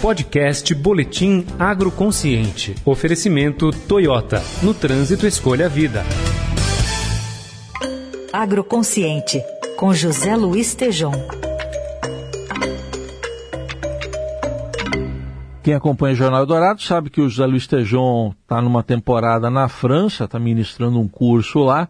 Podcast Boletim Agroconsciente. Oferecimento Toyota. No trânsito, escolha a vida. Agroconsciente, com José Luiz Tejom. Quem acompanha o Jornal Dourado sabe que o José Luiz Tejon está numa temporada na França, está ministrando um curso lá.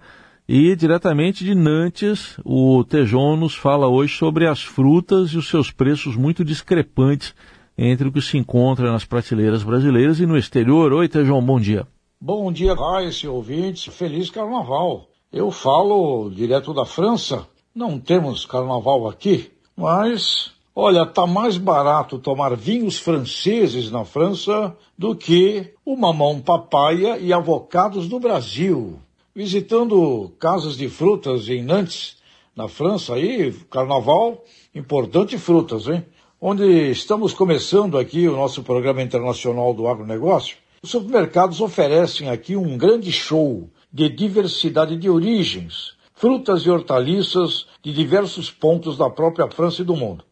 E diretamente de Nantes, o Tejon nos fala hoje sobre as frutas e os seus preços muito discrepantes entre o que se encontra nas prateleiras brasileiras e no exterior. Oi, Tejon, bom dia. Bom dia, Raíssa ouvintes. Feliz Carnaval. Eu falo direto da França. Não temos Carnaval aqui, mas Olha, tá mais barato tomar vinhos franceses na França do que o mamão papaya e avocados do Brasil. Visitando casas de frutas em Nantes, na França, aí, carnaval, importante frutas, hein? Onde estamos começando aqui o nosso programa internacional do agronegócio, os supermercados oferecem aqui um grande show de diversidade de origens, frutas e hortaliças de diversos pontos da própria França e do mundo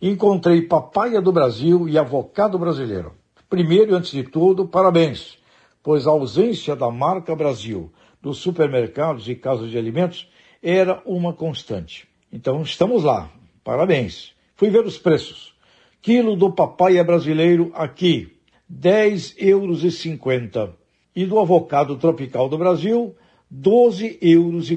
encontrei papaya do Brasil e avocado brasileiro. Primeiro e antes de tudo, parabéns, pois a ausência da marca Brasil dos supermercados e casas de alimentos era uma constante. Então estamos lá. Parabéns. Fui ver os preços. Quilo do papaya brasileiro aqui, 10,50 euros. E do avocado tropical do Brasil, 12,45 euros.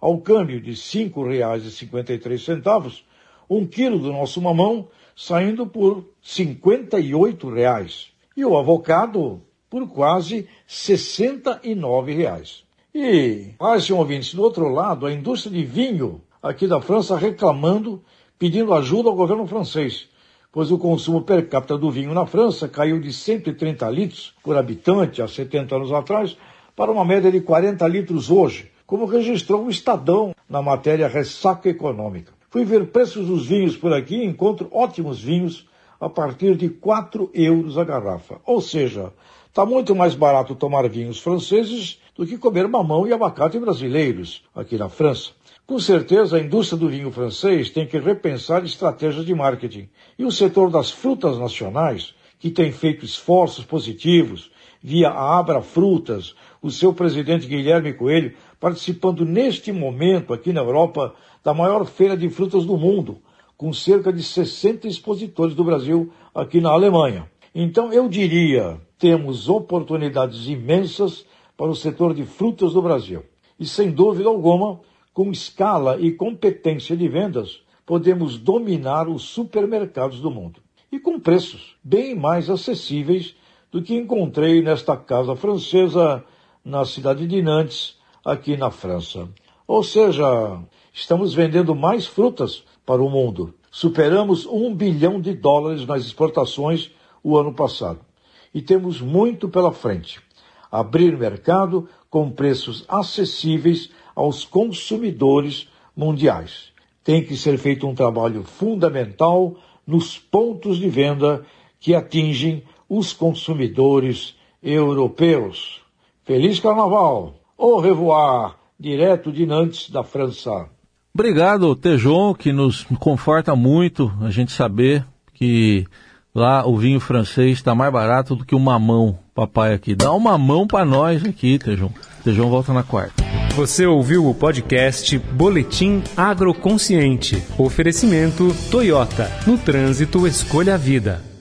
Ao câmbio de R$ 5,53, um quilo do nosso mamão saindo por 58 reais e o avocado por quase 69 reais. E, mais um ouvinte, do outro lado, a indústria de vinho aqui da França reclamando, pedindo ajuda ao governo francês, pois o consumo per capita do vinho na França caiu de 130 litros por habitante há 70 anos atrás para uma média de 40 litros hoje, como registrou o Estadão na matéria Ressaca Econômica. Fui ver preços dos vinhos por aqui e encontro ótimos vinhos a partir de 4 euros a garrafa. Ou seja, está muito mais barato tomar vinhos franceses do que comer mamão e abacate brasileiros aqui na França. Com certeza, a indústria do vinho francês tem que repensar estratégias de marketing. E o setor das frutas nacionais, que tem feito esforços positivos via a Abra Frutas, o seu presidente Guilherme Coelho, participando neste momento aqui na Europa da maior feira de frutas do mundo, com cerca de 60 expositores do Brasil aqui na Alemanha. Então eu diria, temos oportunidades imensas para o setor de frutas do Brasil. E sem dúvida alguma, com escala e competência de vendas, podemos dominar os supermercados do mundo. E com preços bem mais acessíveis do que encontrei nesta casa francesa na cidade de Nantes, aqui na França. Ou seja, estamos vendendo mais frutas para o mundo. Superamos um bilhão de dólares nas exportações o ano passado. E temos muito pela frente. Abrir mercado com preços acessíveis aos consumidores mundiais. Tem que ser feito um trabalho fundamental nos pontos de venda que atingem os consumidores europeus. Feliz Carnaval! Au revoir! direto de Nantes, da França. Obrigado, Tejon, que nos conforta muito a gente saber que lá o vinho francês está mais barato do que o mamão, papai aqui. Dá um mamão para nós aqui, Tejon. Tejon volta na quarta. Você ouviu o podcast Boletim Agroconsciente. Oferecimento Toyota. No trânsito, escolha a vida.